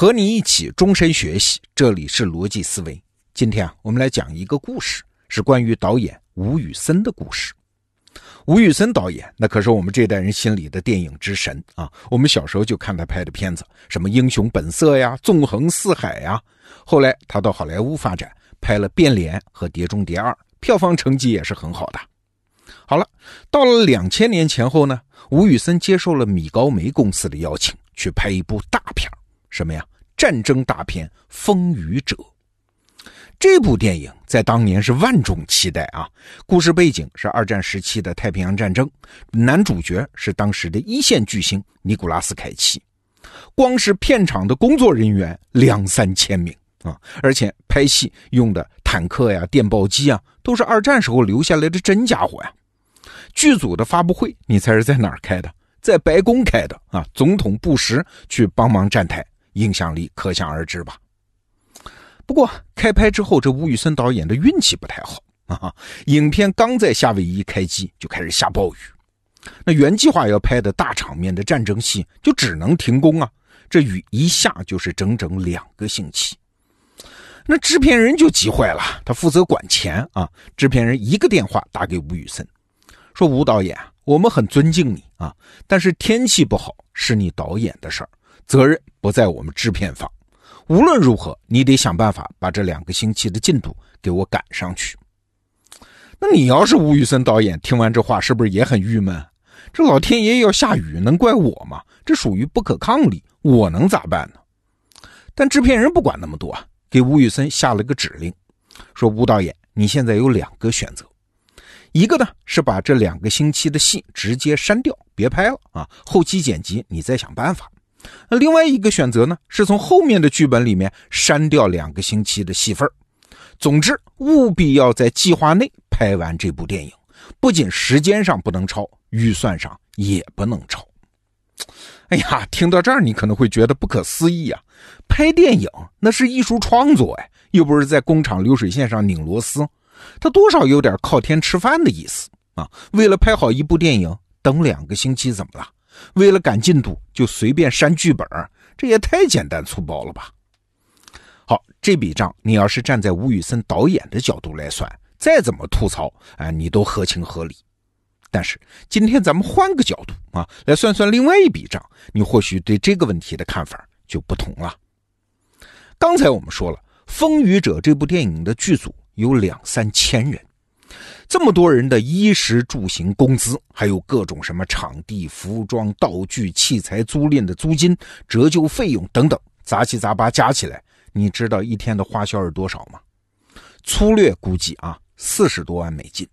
和你一起终身学习，这里是逻辑思维。今天啊，我们来讲一个故事，是关于导演吴宇森的故事。吴宇森导演，那可是我们这代人心里的电影之神啊！我们小时候就看他拍的片子，什么《英雄本色》呀，《纵横四海》呀。后来他到好莱坞发展，拍了《变脸》和《碟中谍二》，票房成绩也是很好的。好了，到了两千年前后呢，吴宇森接受了米高梅公司的邀请，去拍一部大片什么呀？战争大片《风雨者》。这部电影在当年是万众期待啊！故事背景是二战时期的太平洋战争，男主角是当时的一线巨星尼古拉斯凯奇。光是片场的工作人员两三千名啊，而且拍戏用的坦克呀、电报机啊，都是二战时候留下来的真家伙呀。剧组的发布会，你猜是在哪儿开的？在白宫开的啊！总统布什去帮忙站台，影响力可想而知吧。不过开拍之后，这吴宇森导演的运气不太好啊！影片刚在夏威夷开机，就开始下暴雨。那原计划要拍的大场面的战争戏，就只能停工啊！这雨一下就是整整两个星期。那制片人就急坏了，他负责管钱啊！制片人一个电话打给吴宇森，说：“吴导演，我们很尊敬你啊，但是天气不好是你导演的事儿，责任不在我们制片方。”无论如何，你得想办法把这两个星期的进度给我赶上去。那你要是吴宇森导演，听完这话是不是也很郁闷？这老天爷要下雨，能怪我吗？这属于不可抗力，我能咋办呢？但制片人不管那么多啊，给吴宇森下了个指令，说吴导演，你现在有两个选择，一个呢是把这两个星期的戏直接删掉，别拍了啊，后期剪辑你再想办法。那另外一个选择呢，是从后面的剧本里面删掉两个星期的戏份总之，务必要在计划内拍完这部电影，不仅时间上不能超，预算上也不能超。哎呀，听到这儿你可能会觉得不可思议啊！拍电影那是艺术创作哎，又不是在工厂流水线上拧螺丝，它多少有点靠天吃饭的意思啊！为了拍好一部电影，等两个星期怎么了？为了赶进度，就随便删剧本，这也太简单粗暴了吧！好，这笔账你要是站在吴宇森导演的角度来算，再怎么吐槽，哎，你都合情合理。但是今天咱们换个角度啊，来算算另外一笔账，你或许对这个问题的看法就不同了。刚才我们说了，《风雨者》这部电影的剧组有两三千人。这么多人的衣食住行工资，还有各种什么场地、服装、道具、器材租赁的租金、折旧费用等等，杂七杂八加起来，你知道一天的花销是多少吗？粗略估计啊，四十多万美金。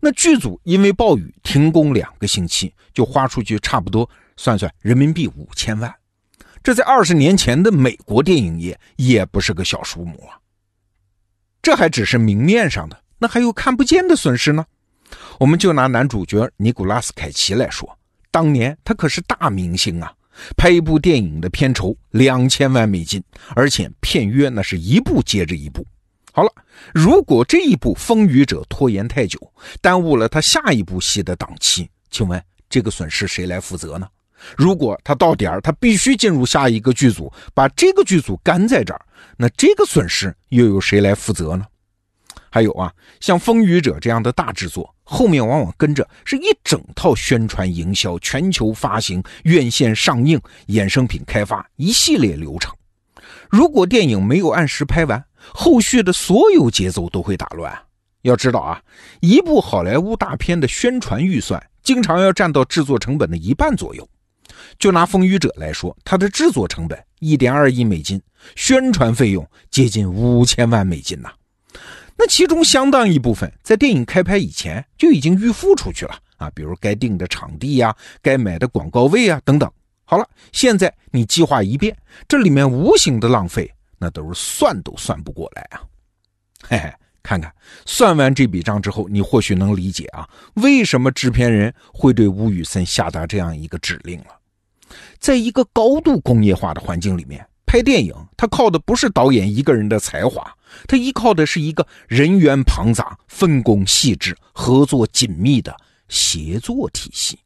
那剧组因为暴雨停工两个星期，就花出去差不多算算人民币五千万。这在二十年前的美国电影业也不是个小数目啊。这还只是明面上的。那还有看不见的损失呢？我们就拿男主角尼古拉斯凯奇来说，当年他可是大明星啊，拍一部电影的片酬两千万美金，而且片约那是一部接着一部。好了，如果这一部《风雨者》拖延太久，耽误了他下一部戏的档期，请问这个损失谁来负责呢？如果他到点儿，他必须进入下一个剧组，把这个剧组干在这儿，那这个损失又由谁来负责呢？还有啊，像《风雨者》这样的大制作，后面往往跟着是一整套宣传、营销、全球发行、院线上映、衍生品开发一系列流程。如果电影没有按时拍完，后续的所有节奏都会打乱。要知道啊，一部好莱坞大片的宣传预算经常要占到制作成本的一半左右。就拿《风雨者》来说，它的制作成本一点二亿美金，宣传费用接近五千万美金呐。那其中相当一部分在电影开拍以前就已经预付出去了啊，比如该定的场地呀、该买的广告位啊等等。好了，现在你计划一变，这里面无形的浪费，那都是算都算不过来啊。嘿嘿，看看算完这笔账之后，你或许能理解啊，为什么制片人会对吴宇森下达这样一个指令了。在一个高度工业化的环境里面。拍电影，他靠的不是导演一个人的才华，他依靠的是一个人员庞杂、分工细致、合作紧密的协作体系。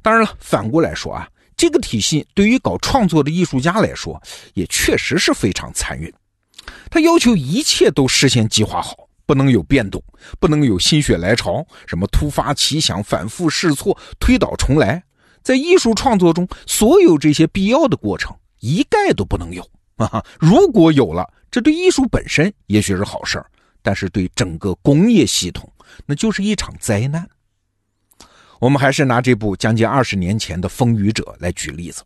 当然了，反过来说啊，这个体系对于搞创作的艺术家来说，也确实是非常残忍。他要求一切都事先计划好，不能有变动，不能有心血来潮，什么突发奇想、反复试错、推倒重来。在艺术创作中，所有这些必要的过程一概都不能有啊！如果有了，这对艺术本身也许是好事儿，但是对整个工业系统，那就是一场灾难。我们还是拿这部将近二十年前的《风雨者》来举例子。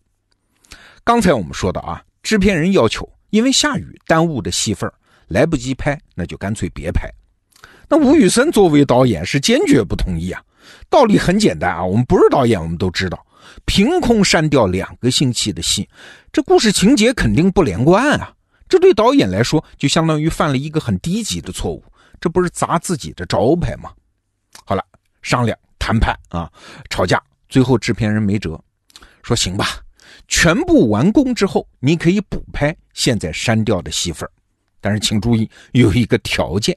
刚才我们说的啊，制片人要求。因为下雨耽误的戏份来不及拍，那就干脆别拍。那吴宇森作为导演是坚决不同意啊。道理很简单啊，我们不是导演，我们都知道，凭空删掉两个星期的戏，这故事情节肯定不连贯啊。这对导演来说，就相当于犯了一个很低级的错误，这不是砸自己的招牌吗？好了，商量谈判啊，吵架，最后制片人没辙，说行吧。全部完工之后，你可以补拍现在删掉的戏份但是请注意有一个条件，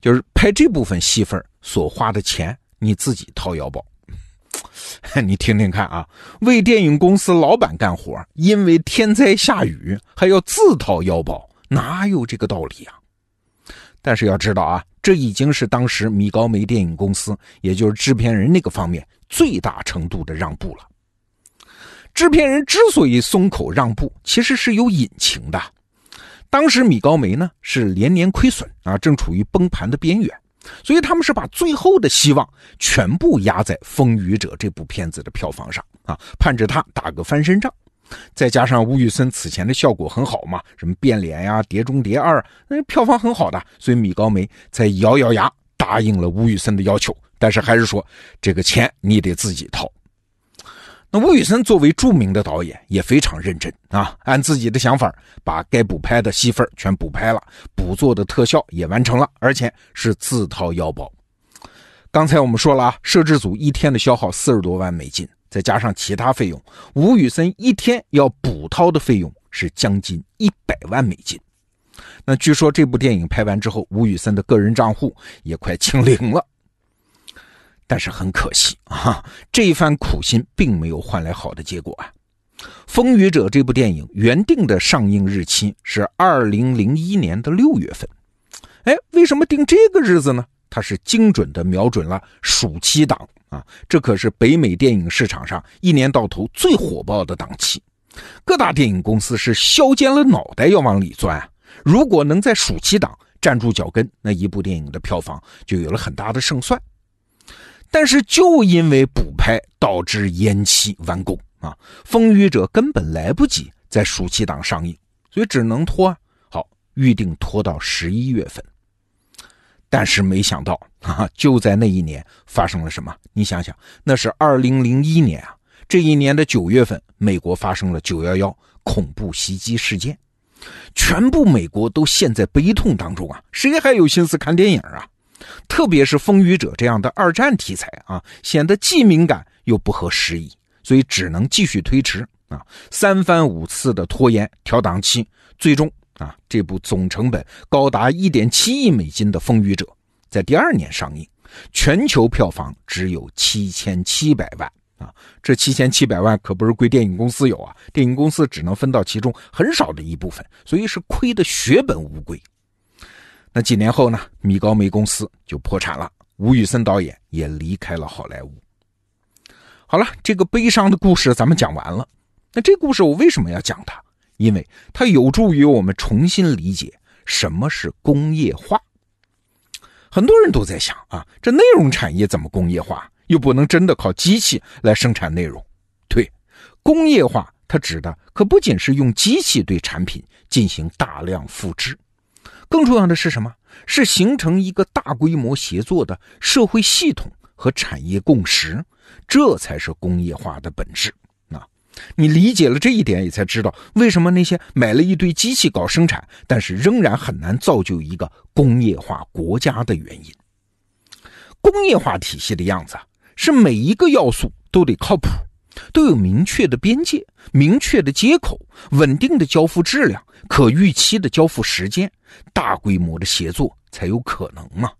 就是拍这部分戏份所花的钱你自己掏腰包。你听听看啊，为电影公司老板干活，因为天灾下雨还要自掏腰包，哪有这个道理啊？但是要知道啊，这已经是当时米高梅电影公司，也就是制片人那个方面最大程度的让步了。制片人之所以松口让步，其实是有隐情的。当时米高梅呢是连年亏损啊，正处于崩盘的边缘，所以他们是把最后的希望全部压在《风雨者》这部片子的票房上啊，盼着他打个翻身仗。再加上吴宇森此前的效果很好嘛，什么变脸呀、碟中谍二，那票房很好的，所以米高梅才咬咬牙答应了吴宇森的要求，但是还是说这个钱你得自己掏。那吴宇森作为著名的导演也非常认真啊，按自己的想法把该补拍的戏份全补拍了，补做的特效也完成了，而且是自掏腰包。刚才我们说了啊，摄制组一天的消耗四十多万美金，再加上其他费用，吴宇森一天要补掏的费用是将近一百万美金。那据说这部电影拍完之后，吴宇森的个人账户也快清零了。但是很可惜啊，这一番苦心并没有换来好的结果啊！《风雨者》这部电影原定的上映日期是二零零一年的六月份，哎，为什么定这个日子呢？它是精准的瞄准了暑期档啊，这可是北美电影市场上一年到头最火爆的档期，各大电影公司是削尖了脑袋要往里钻啊！如果能在暑期档站住脚跟，那一部电影的票房就有了很大的胜算。但是就因为补拍导致延期完工啊，《风雨者》根本来不及在暑期档上映，所以只能拖。好，预定拖到十一月份。但是没想到啊，就在那一年发生了什么？你想想，那是二零零一年啊，这一年的九月份，美国发生了九幺幺恐怖袭击事件，全部美国都陷在悲痛当中啊，谁还有心思看电影啊？特别是《风雨者》这样的二战题材啊，显得既敏感又不合时宜，所以只能继续推迟啊，三番五次的拖延调档期，最终啊，这部总成本高达一点七亿美金的《风雨者》在第二年上映，全球票房只有七千七百万啊，这七千七百万可不是归电影公司有啊，电影公司只能分到其中很少的一部分，所以是亏得血本无归。那几年后呢？米高梅公司就破产了，吴宇森导演也离开了好莱坞。好了，这个悲伤的故事咱们讲完了。那这故事我为什么要讲它？因为它有助于我们重新理解什么是工业化。很多人都在想啊，这内容产业怎么工业化？又不能真的靠机器来生产内容。对，工业化它指的可不仅是用机器对产品进行大量复制。更重要的是什么？是形成一个大规模协作的社会系统和产业共识，这才是工业化的本质。啊，你理解了这一点，也才知道为什么那些买了一堆机器搞生产，但是仍然很难造就一个工业化国家的原因。工业化体系的样子是每一个要素都得靠谱。都有明确的边界、明确的接口、稳定的交付质量、可预期的交付时间，大规模的协作才有可能嘛？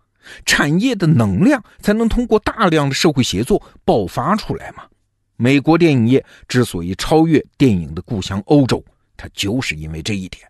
产业的能量才能通过大量的社会协作爆发出来嘛？美国电影业之所以超越电影的故乡欧洲，它就是因为这一点。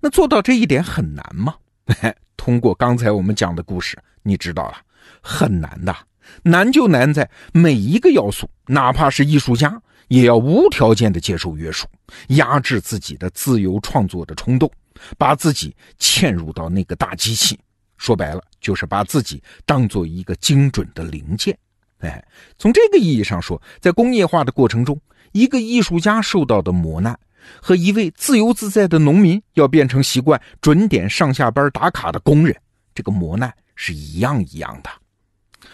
那做到这一点很难吗？通过刚才我们讲的故事，你知道了，很难的。难就难在每一个要素，哪怕是艺术家，也要无条件的接受约束，压制自己的自由创作的冲动，把自己嵌入到那个大机器。说白了，就是把自己当做一个精准的零件。哎，从这个意义上说，在工业化的过程中，一个艺术家受到的磨难，和一位自由自在的农民要变成习惯准点上下班打卡的工人，这个磨难是一样一样的。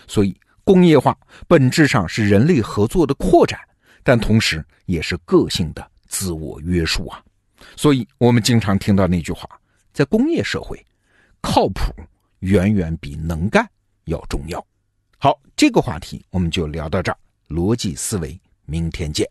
所以。工业化本质上是人类合作的扩展，但同时也是个性的自我约束啊。所以，我们经常听到那句话：在工业社会，靠谱远远比能干要重要。好，这个话题我们就聊到这儿。逻辑思维，明天见。